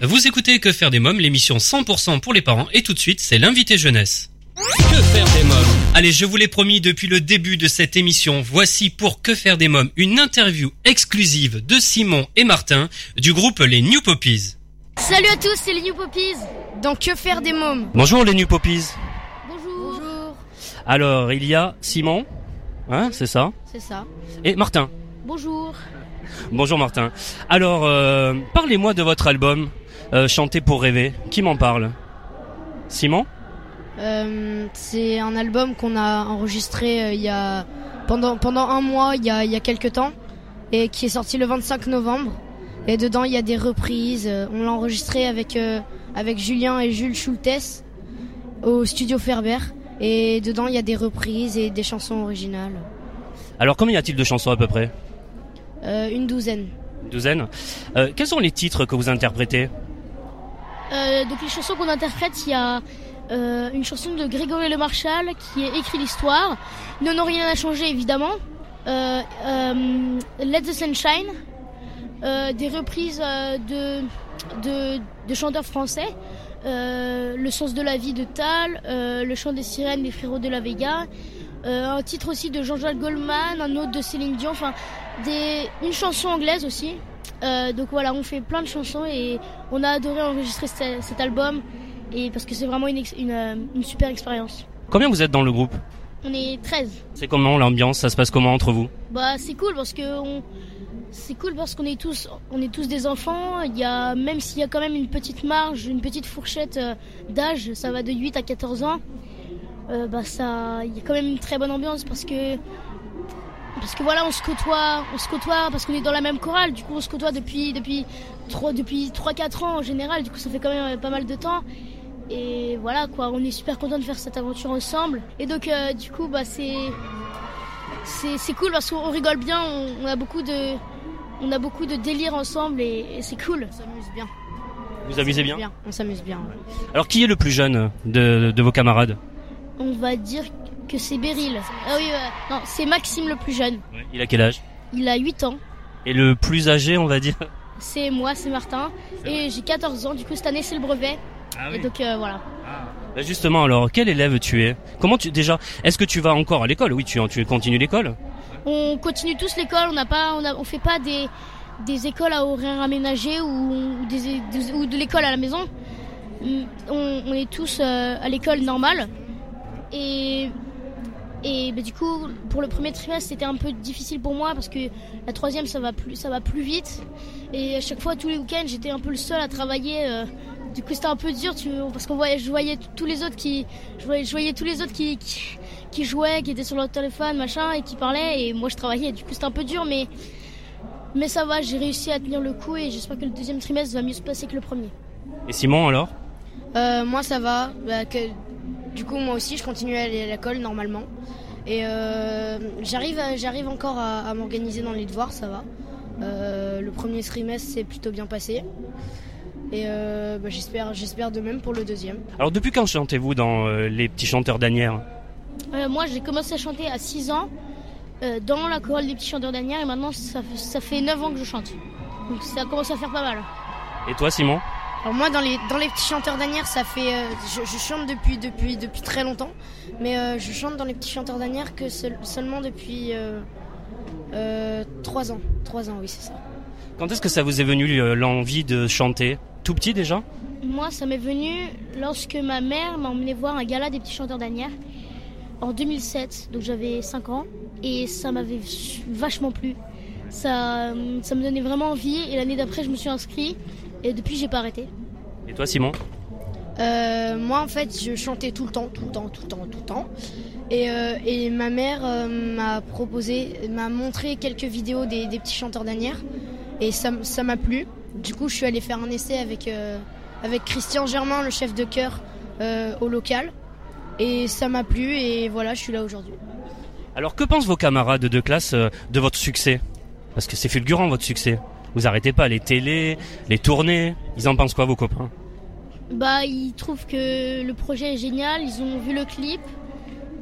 Vous écoutez Que faire des mômes, l'émission 100% pour les parents et tout de suite c'est l'invité jeunesse. Que faire des mômes Allez, je vous l'ai promis depuis le début de cette émission, voici pour Que faire des mômes une interview exclusive de Simon et Martin du groupe Les New Poppies. Salut à tous, c'est les New Poppies. Dans Que faire des mômes Bonjour les New Poppies. Bonjour. Bonjour. Alors, il y a Simon, hein, c'est ça C'est ça. Et Martin. Bonjour. Bonjour Martin. Alors, euh, parlez-moi de votre album euh, Chanter pour rêver. Qui m'en parle? Simon? Euh, c'est un album qu'on a enregistré euh, il y a pendant pendant un mois, il y a il y a quelques temps, et qui est sorti le 25 novembre. Et dedans il y a des reprises. On l'a enregistré avec avec Julien et Jules Schultes au studio Ferber. Et dedans il y a des reprises et des chansons originales. Alors, combien y a-t-il de chansons à peu près Euh, une douzaine. Une douzaine. Euh, quels sont les titres que vous interprétez Euh, donc les chansons qu'on interprète, il y a une chanson de Grégory Le Marchal qui est écrit l'histoire. Nous n'avons rien à changer évidemment. Let the Sunshine, des reprises de, de, de chanteurs français. Le sens de la vie de Tal, le chant des sirènes des frérots de la Vega, un titre aussi de Jean-Jacques Goldman, un autre de Céline Dion, enfin des, une chanson anglaise aussi. Euh, donc voilà, on fait plein de chansons et on a adoré enregistrer cet, cet album et parce que c'est vraiment une, euh, une super expérience. Combien vous êtes dans le groupe On est 13. C'est comment l'ambiance? Ça se passe comment entre vous? Bah c'est cool parce que on... c'est cool parce qu'on est tous on est tous des enfants. Il y a même s'il y a quand même une petite marge, une petite fourchette euh, d'âge, ça va de 8 à 14 ans. Euh, bah ça, il y a quand même une très bonne ambiance parce que parce que voilà, on se côtoie, on se côtoie parce qu'on est dans la même chorale. Du coup, on se côtoie depuis depuis trois depuis trois quatre ans en général. Du coup, ça fait quand même euh, pas mal de temps. Et voilà quoi, on est super content de faire cette aventure ensemble. Et donc euh, du coup, bah c'est c'est c'est cool parce qu'on rigole bien, on, on a beaucoup de on a beaucoup de délire ensemble et, et c'est cool. On s'amuse bien. Vous amusez bien On s'amuse bien. ouais. Alors, qui est le plus jeune de, de vos camarades? On va dire que c'est Beryl. Ah oui, non, c'est Maxime le plus jeune. Il a quel âge? Il a 8 ans. Et le plus âgé, on va dire? C'est moi, c'est Martin. Et j'ai 14 ans, du coup cette année c'est le brevet. Ah Et donc euh, voilà. Bah, Justement, alors, quel élève tu es? Comment tu déjà Est-ce que tu vas encore à l'école? Oui, tu, tu continues l'école? On continue tous l'école, on n'a pas, on, a, on fait pas des, des écoles à horaires aménagés ou, ou des, des- ou de l'école à la maison. Mm, On, on est tous euh, à l'école normale. Et, et bah, du coup, pour le premier trimestre, c'était un peu difficile pour moi parce que la troisième, ça va plus, ça va plus vite. Et à chaque fois, tous les week-ends, j'étais un peu le seul à travailler. euh, du coup, c'était un peu dur, tu, parce qu'on voyait, je voyais tous les autres qui, je voyais, je voyais tous les autres qui, qui, qui jouaient, qui étaient sur leur téléphone, machin, et qui parlaient, et moi je travaillais. Du coup, c'était un peu dur, mais, mais ça va, j'ai réussi à tenir le coup, et j'espère que le deuxième trimestre va mieux se passer que le premier. Et Simon, alors? Euh, moi ça va. Bah, que, du coup moi aussi je continue à aller à l'école normalement. Et euh, j'arrive, encore à, à m'organiser dans les devoirs, ça va. Euh, le premier trimestre s'est plutôt bien passé. Et euh, bah, j'espère, j'espère de même pour le deuxième. Alors, depuis quand chantez-vous dans euh, Les Petits Chanteurs d'Anières Euh, moi, j'ai commencé à chanter à 6 ans, euh, dans la chorale des petits chanteurs d'Anières, et maintenant, ça, fait- ça fait 9 ans que je chante. Donc ça commence à faire pas mal. Et toi, Simon Alors moi dans les, dans les petits chanteurs d'Anières ça fait... euh, je, je chante depuis, depuis, depuis très longtemps. Mais euh, je chante dans les petits chanteurs d'Anières que seul- seulement depuis 3 ans. 3 ans oui c'est ça. Quand est-ce que ça vous est venu euh, l'envie de chanter? Tout petit déjà? Moi, ça m'est venu lorsque ma mère m'a emmené voir un gala des petits chanteurs d'Anières en 2007. Donc j'avais 5 ans et ça m'avait vachement plu. Ça, ça me donnait vraiment envie et l'année d'après, je me suis inscrit et depuis, j'ai pas arrêté. Et toi, Simon Euh, moi, en fait, je chantais tout le temps, tout le temps, tout le temps, tout le temps. Et, euh, et ma mère euh, m'a proposé, m'a montré quelques vidéos des, des petits chanteurs d'Anières. Et ça m'a plu. Du coup, je suis allée faire un essai avec, avec Christian Germain, le chef de chœur, au local. Et ça m'a plu et voilà, je suis là aujourd'hui. Alors, que pensent vos camarades de classe de votre succès? Parce que c'est fulgurant, votre succès. Vous arrêtez pas les télés, les tournées. Ils en pensent quoi, vos copains? Bah, ils trouvent que le projet est génial, ils ont vu le clip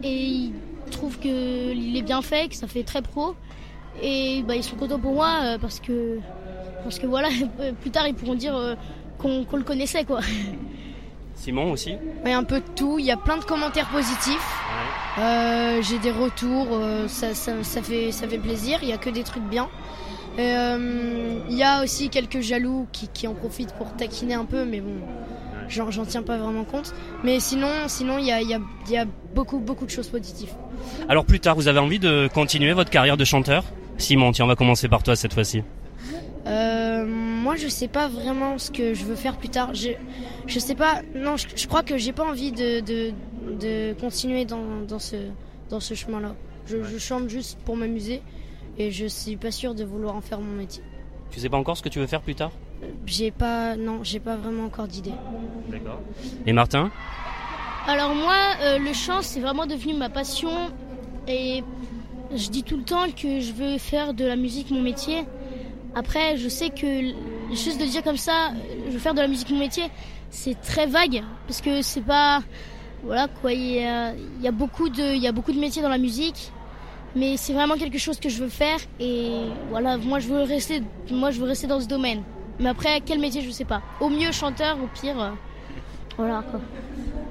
et ils trouvent que il est bien fait, que ça fait très pro. Et bah, ils sont contents pour moi euh, parce que parce que voilà, plus tard ils pourront dire euh, qu'on le connaissait quoi. Simon aussi? Oui, un peu de tout. Il y a plein de commentaires positifs. Euh, j'ai des retours, euh, ça, fait, ça fait plaisir. Il y a que des trucs bien. Euh, il y a aussi quelques jaloux qui, en profitent pour taquiner un peu, mais bon, j'en tiens pas vraiment compte. Mais sinon, sinon il y a, y a beaucoup, beaucoup de choses positives. Alors plus tard, vous avez envie de continuer votre carrière de chanteur? Simon, tiens, on va commencer par toi cette fois-ci. Euh, moi, je sais pas vraiment ce que je veux faire plus tard. Je, je sais pas. Non, je, crois que j'ai pas envie de, de, de continuer dans, dans, ce, dans ce chemin-là. Je, je, chante juste pour m'amuser et je suis pas sûre de vouloir en faire mon métier. Tu sais pas encore ce que tu veux faire plus tard? J'ai pas, non, j'ai pas vraiment encore d'idée. D'accord. Et Martin? Alors moi, euh, le chant, c'est vraiment devenu ma passion et je dis tout le temps que je veux faire de la musique mon métier. Après, je sais que juste de dire comme ça, je veux faire de la musique mon métier, c'est très vague parce que c'est pas voilà quoi. Il y a, beaucoup de il y a beaucoup de métiers dans la musique, mais c'est vraiment quelque chose que je veux faire et voilà. Moi, je veux rester moi je veux rester dans ce domaine. Mais après, quel métier, je sais pas. Au mieux chanteur, au pire, euh, voilà quoi.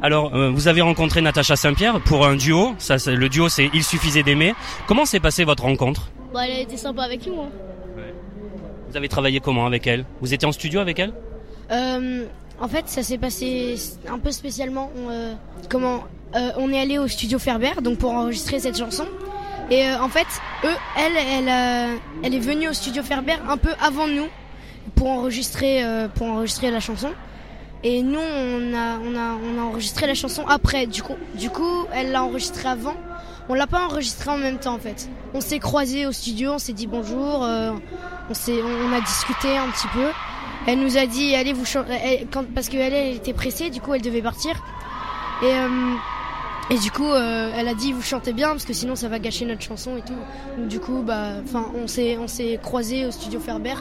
Alors, euh, vous avez rencontré Natacha Saint-Pierre pour un duo. Ça, le duo, c'est Il suffisait d'aimer. Comment s'est passée votre rencontre? Bah, Elle a été sympa avec nous. Hein. Vous avez travaillé comment avec elle? Vous étiez en studio avec elle? Euh, En fait, ça s'est passé un peu spécialement. On, euh, comment On est allé au studio Ferber, donc pour enregistrer cette chanson. Et en fait, eux, elle, elle, elle est venue au studio Ferber un peu avant nous pour enregistrer, pour enregistrer la chanson. Et nous, on a, on a, on a enregistré la chanson après. Du coup, du coup, elle l'a enregistrée avant. On l'a pas enregistré en même temps en fait. On s'est croisés au studio, on s'est dit bonjour, euh, on s'est, on a discuté un petit peu. Elle nous a dit allez vous parce qu'elle elle était pressée, du coup elle devait partir. Et euh, et du coup, euh, elle a dit vous chantez bien parce que sinon ça va gâcher notre chanson et tout. du coup, bah, enfin, on s'est on s'est croisés au studio Ferber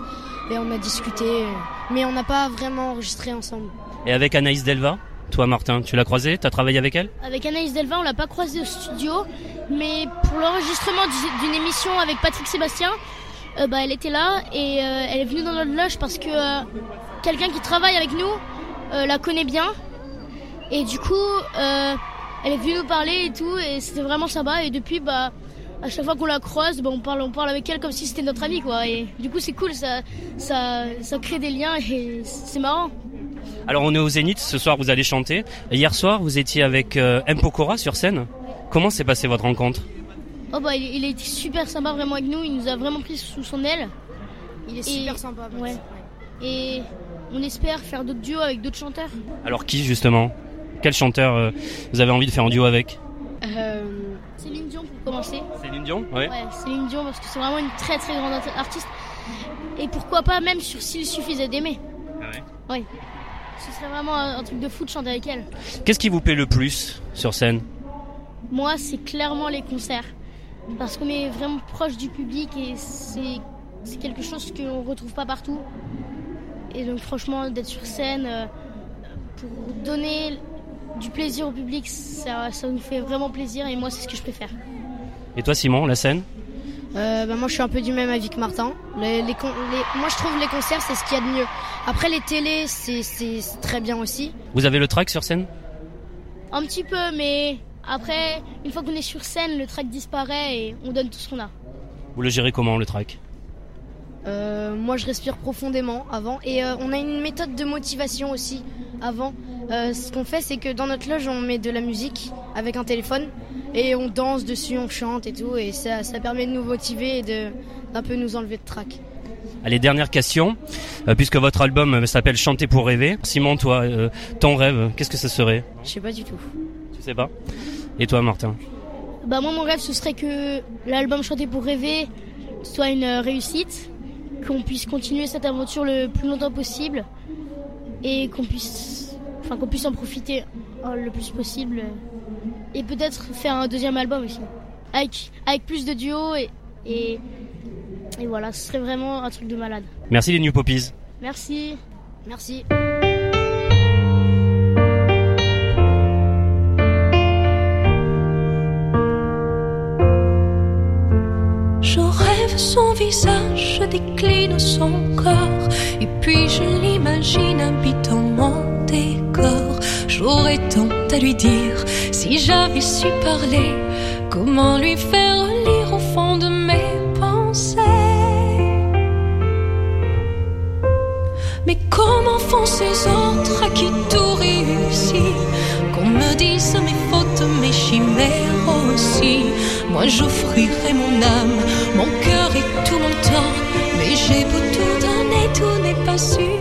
et on a discuté, mais on n'a pas vraiment enregistré ensemble. Et avec Anaïs Delva toi, Martin, tu l'as croisée? T'as travaillé avec elle? Avec Anaïs Delva, on l'a pas croisée au studio, mais pour l'enregistrement d'une émission avec Patrick Sébastien, euh, bah, elle était là et euh, elle est venue dans notre loge parce que euh, quelqu'un qui travaille avec nous la connaît bien. Et du coup, elle est venue nous parler et tout, et c'était vraiment sympa. Et depuis, bah, à chaque fois qu'on la croise, bah, on parle, on parle avec elle comme si c'était notre amie, quoi. Et du coup, c'est cool, ça, ça, ça crée des liens et c'est marrant. Alors on est au Zénith, ce soir vous allez chanter. hier soir vous étiez avec euh, M. Pokora sur scène. Comment s'est passée votre rencontre? Oh bah il, a été super sympa vraiment avec nous, il nous a vraiment pris sous son aile. Il est super sympa. Ouais. Et on espère faire d'autres duos avec d'autres chanteurs. Alors qui justement? Quel chanteur euh, vous avez envie de faire un duo avec? Euh... Céline Dion pour commencer. Céline Dion. Ouais, Céline Dion parce que c'est vraiment une très très grande artiste. Et pourquoi pas même sur S'il suffisait d'aimer. Ah ouais Ouais. Ce serait vraiment un, truc de fou de chanter avec elle. Qu'est-ce qui vous plaît le plus sur scène? Moi, c'est clairement les concerts. Parce qu'on est vraiment proche du public et c'est, quelque chose qu'on ne retrouve pas partout. Et donc franchement, d'être sur scène euh, pour donner du plaisir au public, ça, ça nous fait vraiment plaisir et moi, c'est ce que je préfère. Et toi, Simon, la scène euh, bah, moi, je suis un peu du même avis que Martin. Les, les, moi, je trouve les concerts, c'est ce qu'il y a de mieux. Après, les télés, c'est très bien aussi. Vous avez le track sur scène Un petit peu, mais après, une fois qu'on est sur scène, le track disparaît et on donne tout ce qu'on a. Vous le gérez comment, le track? Euh, moi, je respire profondément avant. Et euh, on a une méthode de motivation aussi avant. Euh, ce qu'on fait, c'est que dans notre loge, on met de la musique avec un téléphone et on danse dessus, on chante et tout. Et ça, ça permet de nous motiver et d'un peu nous enlever de trac. Allez, dernière question, puisque votre album s'appelle Chanter pour rêver. Simon, toi, ton rêve, qu'est-ce que ce serait? Je sais pas du tout. Tu sais pas? Et toi, Martin? Bah moi, mon rêve, ce serait que l'album Chanter pour rêver soit une réussite qu'on puisse continuer cette aventure le plus longtemps possible et qu'on puisse, enfin, qu'on puisse en profiter euh, le plus possible et peut-être faire un deuxième album aussi avec, avec plus de duos et, et, et voilà, ce serait vraiment un truc de malade. Merci les New Poppies. Merci. Merci. Je rêve son visage, je décline son corps. Et puis je l'imagine habitant mon. J'aurais tant à lui dire si j'avais su parler. Comment lui faire lire au fond de mes pensées Mais comment font ces autres à qui tout réussit? Qu'on me dise mes fautes, mes chimères aussi. Moi j'offrirai mon âme, mon cœur et tout mon temps. Mais j'ai beau tout donner, tout n'est pas suffisant.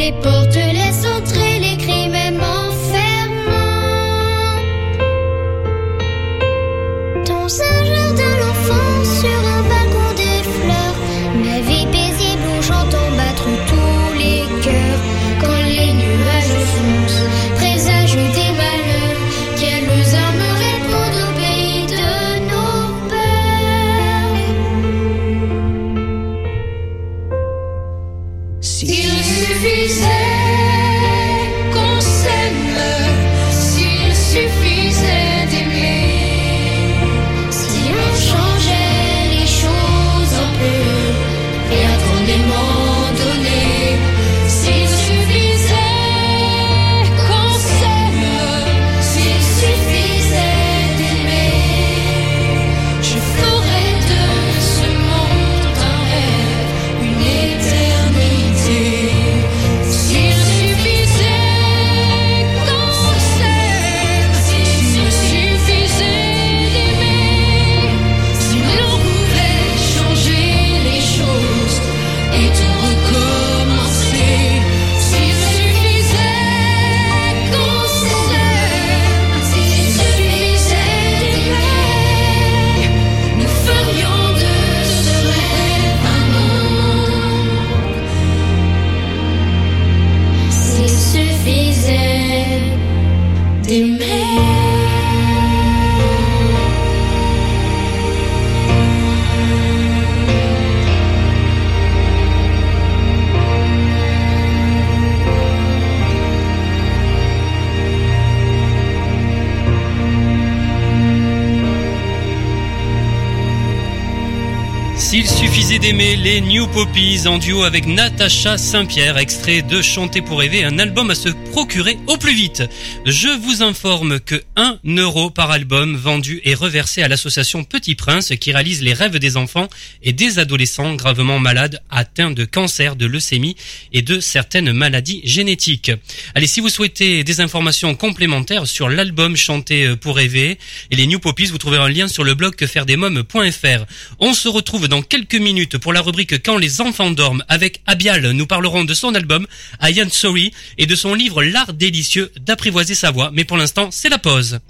Les portes S'il suffisait d'aimer les New Poppies en duo avec Natacha Saint-Pierre, extrait de Chanter pour rêver, un album à se procurer au plus vite. Je vous informe que 1 euro par album vendu est reversé à l'association Petit Prince qui réalise les rêves des enfants et des adolescents gravement malades atteints de cancer, de leucémie et de certaines maladies génétiques. Allez, si vous souhaitez des informations complémentaires sur l'album Chanter pour rêver et les New Poppies, vous trouverez un lien sur le blog quefairedesmoms.fr. On se retrouve dans quelques minutes pour la rubrique Quand les enfants dorment avec Abial. Nous parlerons de son album I Am Sorry et de son livre L'art délicieux d'apprivoiser sa voix. Mais pour l'instant, c'est la pause.